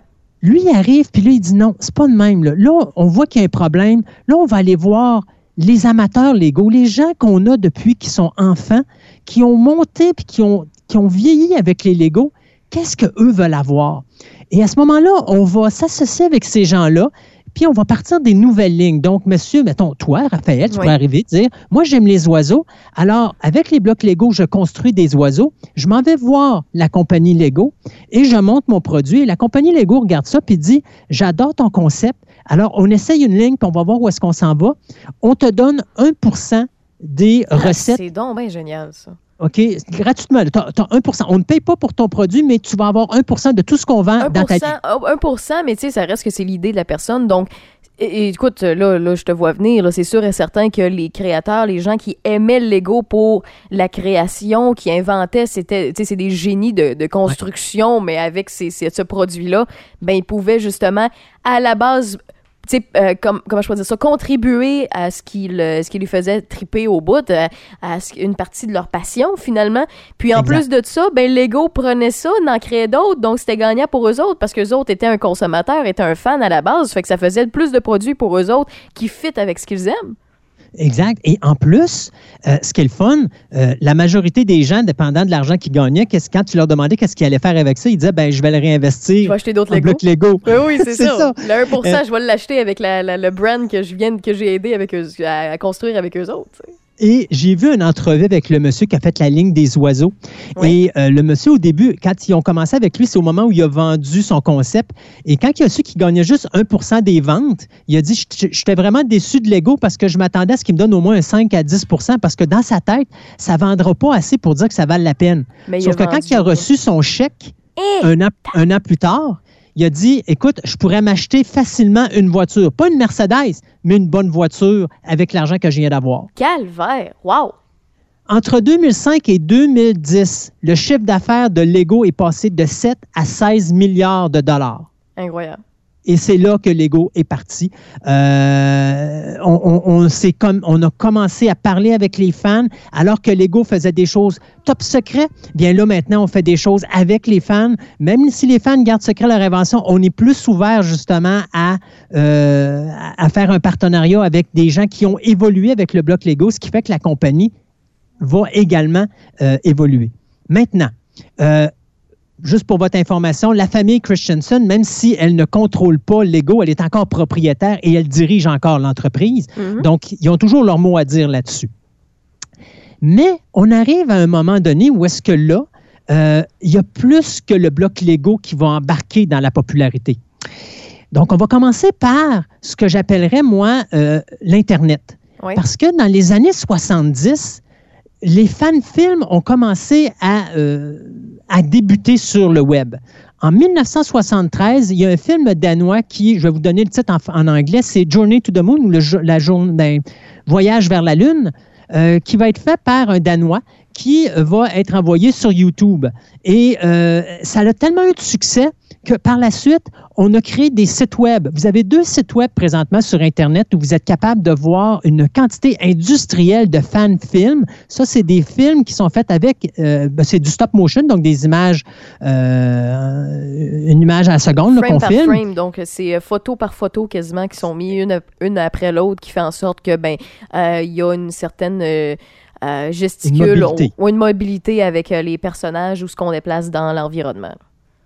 Lui, il arrive, puis là, il dit non, c'est pas de même. Là, Là, on voit qu'il y a un problème. Là, on va aller voir les amateurs Lego, les gens qu'on a depuis qu'ils sont enfants, qui ont monté puis qui ont, qui ont vieilli avec les Lego. Qu'est-ce qu'eux veulent avoir? Et à ce moment-là, on va s'associer avec ces gens-là, puis on va partir des nouvelles lignes. Donc, monsieur, mettons, toi, Raphaël, tu Oui. arriver et dire, moi, j'aime les oiseaux. Alors, avec les blocs Lego, je construis des oiseaux. Je m'en vais voir la compagnie Lego et je monte mon produit. Et la compagnie Lego regarde ça puis dit, j'adore ton concept. Alors, on essaye une ligne, puis on va voir où est-ce qu'on s'en va. On te donne 1% des Ah, recettes, C'est donc bien génial, ça. OK, gratuitement. Tu as, 1 On ne paye pas pour ton produit, mais tu vas avoir 1% de tout ce qu'on vend 1%, dans ta vie. oh, 1%, mais tu sais, ça reste que c'est l'idée de la personne. Donc, écoute, là, là, je te vois venir. C'est sûr et certain que les créateurs, les gens qui aimaient le Lego pour la création, qui inventaient, c'était, c'est des génies de, de construction, mais avec ces, ces- ce produit-là, ben, ils pouvaient justement, à la base, tu sais, euh, comme, comment je peux dire ça, contribuer à ce qui, le- ce qui lui faisait triper au bout, à, à ce- une partie de leur passion, finalement. Puis en Exact. plus de ça, ben Lego prenait ça, n'en créait d'autres, donc c'était gagnant pour eux autres, parce que eux autres étaient un consommateur, étaient un fan à la base, fait que ça faisait plus de produits pour eux autres qui fit avec ce qu'ils aiment. Exact. Et en plus, euh, ce qui est le fun, euh, la majorité des gens, dépendant de l'argent qu'ils gagnaient, qu'est-ce- quand tu leur demandais qu'est-ce qu'ils allaient faire avec ça, ils disaient, ben, je vais le Je réinvestir vais acheter d'autres Lego. Lego. Oui, oui, c'est ça. ça. Le 1%, Euh, je vais l'acheter avec la, la- le brand que je viens, que j'ai aidé avec eux, à, à construire avec eux autres. Et j'ai vu une entrevue avec le monsieur qui a fait la ligne des oiseaux. Oui. Et euh, le monsieur, au début, quand ils ont commencé avec lui, c'est au moment où il a vendu son concept. Et quand il a su qu'il gagnait juste 1% des ventes, il a dit J'étais vraiment déçu de Lego parce que je m'attendais à ce qu'il me donne au moins un 5 à 10% parce que dans sa tête, ça ne vendra pas assez pour dire que ça vale la peine. Mais Sauf que quand il a reçu son chèque, Eh! un an, un an plus tard, il a dit Écoute, je pourrais m'acheter facilement une voiture. Pas une Mercedes, mais une bonne voiture avec l'argent que je viens d'avoir. Calvaire! Wow! Entre 2005 et 2010, le chiffre d'affaires de Lego est passé de 7 à 16 milliards de dollars. Incroyable. Et c'est là que Lego est parti. Euh, on, a commencé à parler avec les fans, alors que Lego faisait des choses top secret. Bien là, maintenant, on fait des choses avec les fans. Même si les fans gardent secret leur invention, on est plus ouvert justement à, euh, faire un partenariat avec des gens qui ont évolué avec le bloc Lego, ce qui fait que la compagnie va également euh, évoluer. Maintenant, euh, juste pour votre information, la famille Christensen, même si elle ne contrôle pas Lego, elle est encore propriétaire et elle dirige encore l'entreprise. Mhm. Donc, ils ont toujours leur mot à dire là-dessus. Mais on arrive à un moment donné où est-ce que là, euh, il y a plus que le bloc Lego qui va embarquer dans la popularité. Donc, on va commencer par ce que j'appellerais, moi, euh, l'Internet. Oui. Parce que dans les années 70, les fan-films ont commencé à, euh, à débuter sur le web. En 1973, il y a un film danois qui, je vais vous donner le titre en, anglais, c'est Journey to the Moon, ou le, la journée, ben, Voyage vers la Lune. euh, qui va être fait par un Danois qui va être envoyé sur YouTube. Et euh, ça a tellement eu de succès que par la suite, on a créé des sites web. Vous avez deux sites web présentement sur Internet où vous êtes capable de voir une quantité industrielle de fan films. Ça, c'est des films qui sont faits avec, euh, ben, c'est du stop motion, donc des images, euh, une image à la seconde qu'on filme. frame, donc c'est euh, photo par photo quasiment qui sont mis une, une après l'autre, qui fait en sorte que ben euh, il y a une certaine gesticule Une mobilité. ou une mobilité avec les personnages ou ce qu'on déplace dans l'environnement.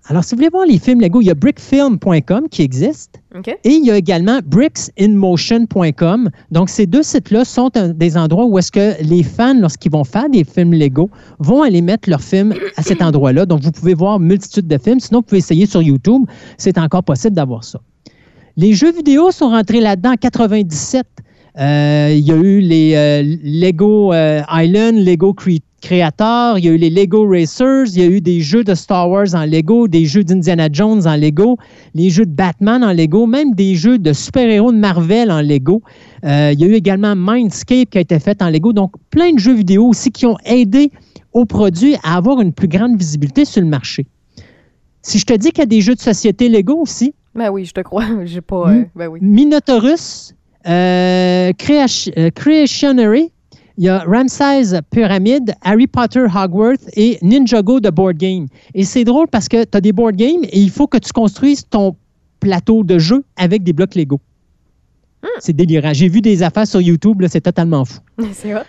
Alors, si vous voulez voir les films Lego, il y a brickfilm.com qui existe. Et il y a également bricksinmotion.com. Donc, ces deux sites-là sont un- des endroits où est-ce que les fans, lorsqu'ils vont faire des films Lego, vont aller mettre leurs films à cet endroit-là. Donc, vous pouvez voir multitude de films. Sinon, vous pouvez essayer sur YouTube. C'est encore possible d'avoir ça. Les jeux vidéo sont rentrés là-dedans en 97. Euh, il y a eu les euh, Lego euh, Island, Lego Cre- Creator, il y a eu les Lego Racers, il y a eu des jeux de Star Wars en Lego, des jeux d'Indiana Jones en Lego, les jeux de Batman en Lego, même des jeux de super-héros de Marvel en Lego. Euh, il y a eu également Mindscape qui a été fait en Lego. Donc, plein de jeux vidéo aussi qui ont aidé aux produits à avoir une plus grande visibilité sur le marché. Si je te dis qu'il y a des jeux de société Lego aussi, Ben oui, je te crois. J'ai pas. Euh, ben oui. Minotaurus, euh, Creationary, il y a Ramses Pyramid, Harry Potter Hogwarts et Ninjago de Board Game. Et c'est drôle parce que tu as des board games et il faut que tu construises ton plateau de jeu avec des blocs Lego. C'est délirant. J'ai vu des affaires sur YouTube, c'est totalement fou. c'est ça.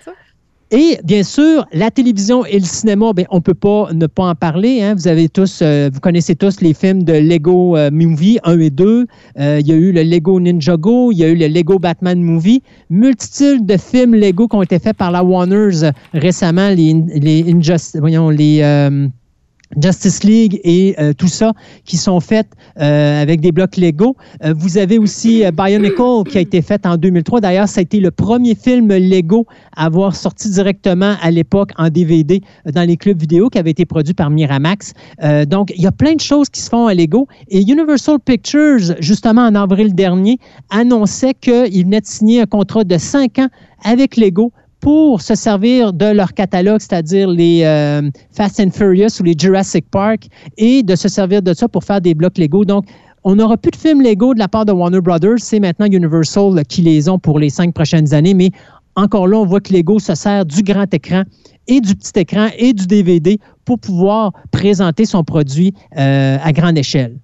Et bien sûr, la télévision et le cinéma, ben, on ne peut pas ne pas en parler. hein. Vous avez tous, euh, vous connaissez tous les films de Lego euh, Movie 1 et 2. Euh, il y a eu le Lego Ninjago, il y a eu le Lego Batman Movie. Multitude de films Lego qui ont été faits par la Warners euh, récemment, les, les, Injust- voyons, les Justice League et euh, tout ça qui sont faits euh, avec des blocs Lego. Euh, vous avez aussi Bionicle qui a été fait en 2003. D'ailleurs, ça a été le premier film Lego à avoir sorti directement à l'époque en DVD dans les clubs vidéo qui avait été produit par Miramax. Donc, il y a plein de choses qui se font à Lego. Et Universal Pictures, justement en avril dernier, annonçait qu'il venait de signer un contrat de cinq ans avec Lego pour se servir de leur catalogue, c'est-à-dire les euh, Fast and Furious ou les Jurassic Park, et de se servir de ça pour faire des blocs Lego. Donc, on n'aura plus de films Lego de la part de Warner Brothers. C'est maintenant Universal qui les ont pour les cinq prochaines années. Mais encore là, on voit que Lego se sert du grand écran et du petit écran et du DVD pour pouvoir présenter son produit euh, à grande échelle.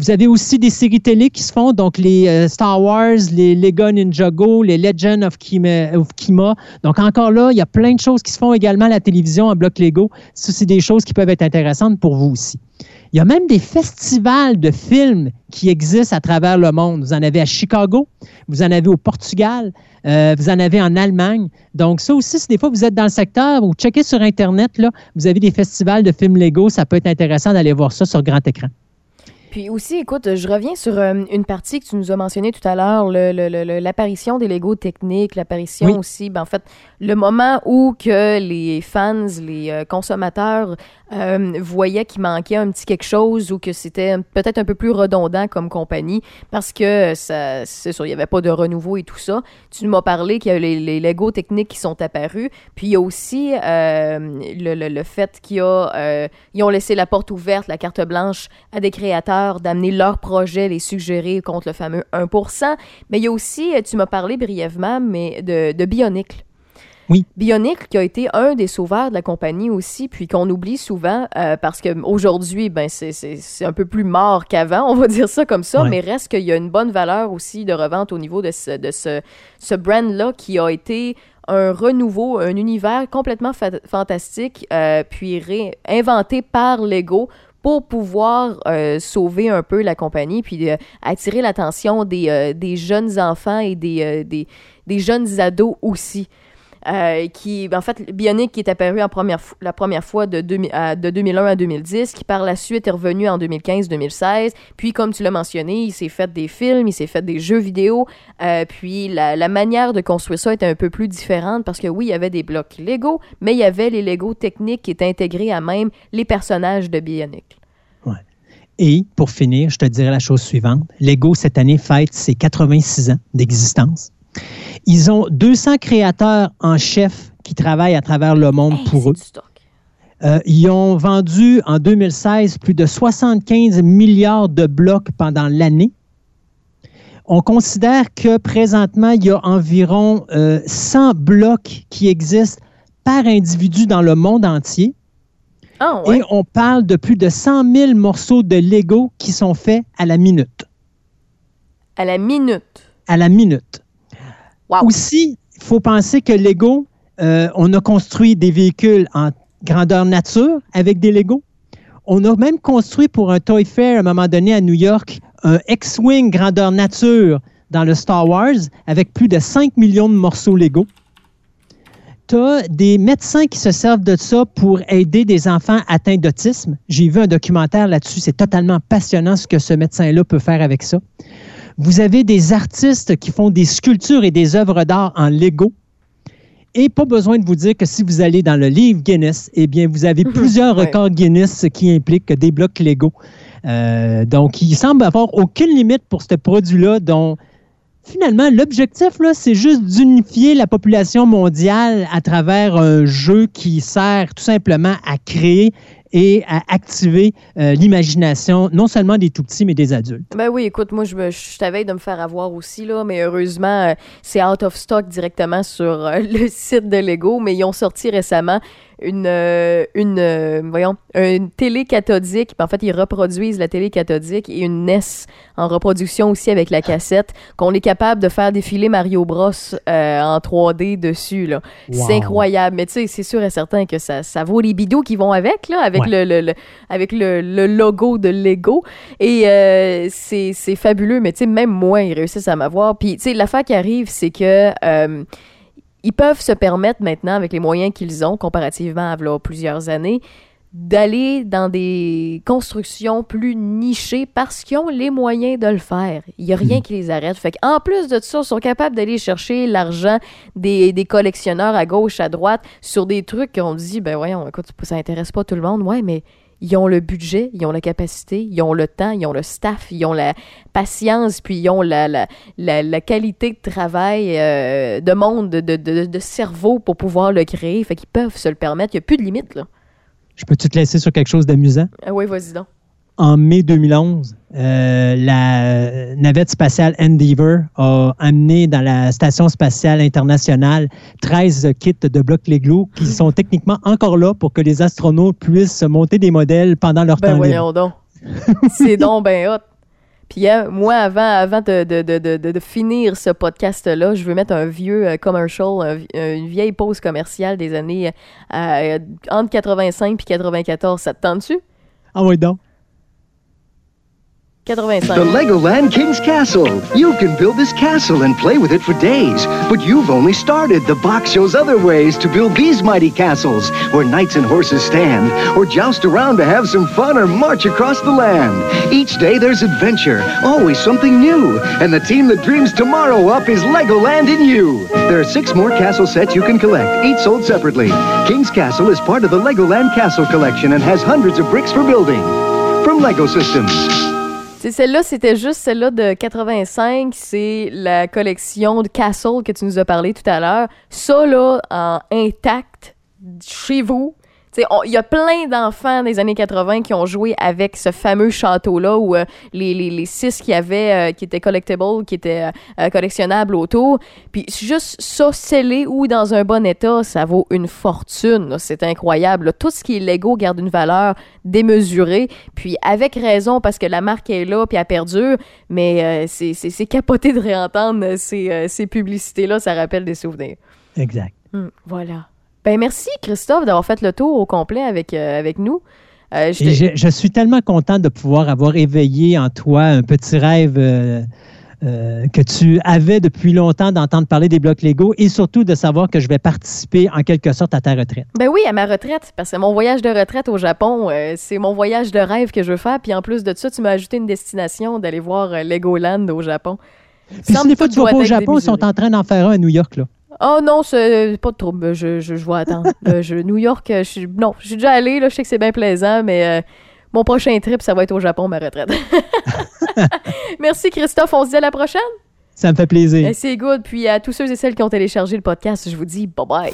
Vous avez aussi des séries télé qui se font, donc les euh, Star Wars, les Lego Ninjago, les Legend of Kima, of Kima. Donc encore là, il y a plein de choses qui se font également à la télévision en bloc Lego. Ça, c'est des choses qui peuvent être intéressantes pour vous aussi. Il y a même des festivals de films qui existent à travers le monde. Vous en avez à Chicago, vous en avez au Portugal, euh, vous en avez en Allemagne. Donc ça aussi, si des fois vous êtes dans le secteur ou checkez sur Internet, là, vous avez des festivals de films Lego. Ça peut être intéressant d'aller voir ça sur grand écran. Puis aussi, écoute, je reviens sur euh, une partie que tu nous as mentionnée tout à l'heure, l'apparition des Lego techniques, l'apparition Oui. aussi, ben, en fait, le moment où que les fans, les euh, consommateurs euh, voyaient qu'il manquait un petit quelque chose ou que c'était peut-être un peu plus redondant comme compagnie parce que ça, c'est sûr, il n'y avait pas de renouveau et tout ça. Tu m'as parlé qu'il y a les, les Lego techniques qui sont apparus, puis il y a aussi le, le- le fait qu'ils ils ont laissé la porte ouverte, la carte blanche à des créateurs d'amener leurs projets, les suggérer contre le fameux 1%. Mais il y a aussi, tu m'as parlé brièvement, mais de, de Bionicle. Oui. Bionicle qui a été un des sauveurs de la compagnie aussi, puis qu'on oublie souvent euh, parce qu'aujourd'hui, ben, c'est- un peu plus mort qu'avant, on va dire ça comme ça, Ouais. mais reste qu'il y a une bonne valeur aussi de revente au niveau de ce, de ce, ce brand-là qui a été un renouveau, un univers complètement fa- fantastique, euh, puis inventé par Lego pour pouvoir euh, sauver un peu la compagnie, puis euh, attirer l'attention des, euh, des jeunes enfants et des, des, des jeunes ados aussi. Euh, qui, en fait, Bionic qui est apparu la première fois de, 2000 à- de 2001 à 2010, qui par la suite est revenu en 2015-2016. Puis, comme tu l'as mentionné, il s'est fait des films, il s'est fait des jeux vidéo. euh, puis, la, la manière de construire ça était un peu plus différente parce que oui, il y avait des blocs Lego, mais il y avait les Lego techniques qui étaient intégrés à même les personnages de Bionic. Et pour finir, je te dirais la chose suivante. Lego, cette année, fête ses 86 ans d'existence. Ils ont 200 créateurs en chef qui travaillent à travers le monde Hey, pour eux. du stock. Euh, ils ont vendu en 2016 plus de 75 milliards de blocs pendant l'année. On considère que présentement, il y a environ euh, 100 blocs qui existent par individu dans le monde entier. Ah, ouais. Et on parle de plus de 100 000 morceaux de Lego qui sont faits à la minute. À la minute. À la minute. Aussi, il faut penser que Lego, euh, on a construit des véhicules en grandeur nature avec des Lego. On a même construit pour un Toy Fair à un moment donné à New York un X-Wing grandeur nature dans le Star Wars avec plus de 5 millions de morceaux Lego. Tu as des médecins qui se servent de ça pour aider des enfants atteints d'autisme. J'ai vu un documentaire là-dessus. C'est totalement passionnant ce que ce médecin-là peut faire avec ça. Vous avez des artistes qui font des sculptures et des œuvres d'art en Lego. Et pas besoin de vous dire que si vous allez dans le livre Guinness, eh bien, vous avez plusieurs Ouais. records Guinness qui impliquent des blocs Lego. Euh, donc, il semble avoir aucune limite pour ce produit-là, dont finalement, l'objectif, là, c'est juste d'unifier la population mondiale à travers un jeu qui sert tout simplement à créer et à activer euh, l'imagination, non seulement des tout petits, mais des adultes. Ben oui, écoute, moi, je, me, je t'avais de me faire avoir aussi, là, mais heureusement, euh, c'est out of stock directement sur euh, le site de Lego, mais ils ont sorti récemment une, une voyons, une télé cathodique. En fait, ils reproduisent la télé cathodique et une NES en reproduction aussi avec la cassette, qu'on est capable de faire défiler Mario Bros en 3D dessus, là. Wow. C'est incroyable. Mais tu sais, c'est sûr et certain que ça, ça vaut les bidous qui vont avec, là, avec, Ouais. le, le- le- avec le, le logo de Lego. Et euh, c'est c'est fabuleux, mais tu sais, même moi, ils réussissent à m'avoir. Puis, tu sais, l'affaire qui arrive, c'est que euh, ils peuvent se permettre maintenant, avec les moyens qu'ils ont, comparativement à plusieurs années, d'aller dans des constructions plus nichées parce qu'ils ont les moyens de le faire. Il n'y a rien qui les arrête. Fait qu'en plus de ça, ils sont capables d'aller chercher l'argent des, des collectionneurs à gauche, à droite, sur des trucs qu'on dit, ben voyons, écoute, ça intéresse pas tout le monde. Ouais, mais ils ont le budget, ils ont la capacité, ils ont le temps, ils ont le staff, ils ont la patience, puis ils ont la, la, la, la qualité de travail, euh, de monde, de, de, de, de cerveau pour pouvoir le créer. Fait qu'ils peuvent se le permettre. Il n'y a plus de limite, là. Je peux-tu te laisser sur quelque chose d'amusant? Ah oui, vas-y donc. En mai 2011, euh, la navette spatiale Endeavour a amené dans la Station spatiale internationale 13 kits de blocs Lego qui sont techniquement encore là pour que les astronautes puissent monter des modèles pendant leur Ben temps libre. voyons donc. C'est donc ben hot. Puis hein, moi, avant, avant de, de, de, de, finir ce podcast-là, je veux mettre un vieux euh, commercial, vi- une vieille pause commerciale des années euh, entre 85 puis 94. Ça te tente-tu? Ah oui, donc. 85. The Legoland King's Castle. You can build this castle and play with it for days. But you've only started. The box shows other ways to build these mighty castles, where knights and horses stand, or joust around to have some fun or march across the land. Each day there's adventure, always something new. And the team that dreams tomorrow up is Legoland in you. There are six more castle sets you can collect, each sold separately. King's Castle is part of the Legoland Castle Collection and has hundreds of bricks for building. From Lego Systems. C'est celle-là, c'était juste celle-là de 85. C'est la collection de Castle que tu nous as parlé tout à l'heure. Ça, là, en intact, chez vous. Il y a plein d'enfants des années 80 qui ont joué avec ce fameux château-là où euh, les, les, les six qui avaient, euh, qui étaient collectibles, qui étaient euh, collectionnables autour. Puis juste ça scellé ou dans un bon état, ça vaut une fortune. C'est incroyable. là. Tout ce qui est Lego garde une valeur démesurée. Puis avec raison parce que la marque est là puis elle perdure. Mais c'est- c'est c'est capoté de réentendre ces, ces publicités-là. Ça rappelle des souvenirs. Exact. Hmm, voilà. Ben merci Christophe d'avoir fait le tour au complet avec, euh, avec nous. Euh, je suis tellement content de pouvoir avoir éveillé en toi un petit rêve euh, que tu avais depuis longtemps d'entendre parler des blocs Lego et surtout de savoir que je vais participer en quelque sorte à ta retraite. Ben oui, à ma retraite, parce que mon voyage de retraite au Japon, c'est mon voyage de rêve que je veux faire. Puis en plus de ça, tu m'as ajouté une destination d'aller voir Legoland au Japon. Puis si des fois tout tu vas pas doit au Japon, ils sont en train d'en faire un à New York. Là. Oh non, c'est pas de trouble. Je, je, je vais attendre. Euh, je- New York, euh, je suis non, je suis déjà allée. Là, je sais que c'est bien plaisant, mais euh, mon prochain trip, ça va être au Japon, ma retraite. Merci Christophe. On se dit à la prochaine. Ça me fait plaisir. Eh, C'est good. Puis à tous ceux et celles qui ont téléchargé le podcast, je vous dis bye bye.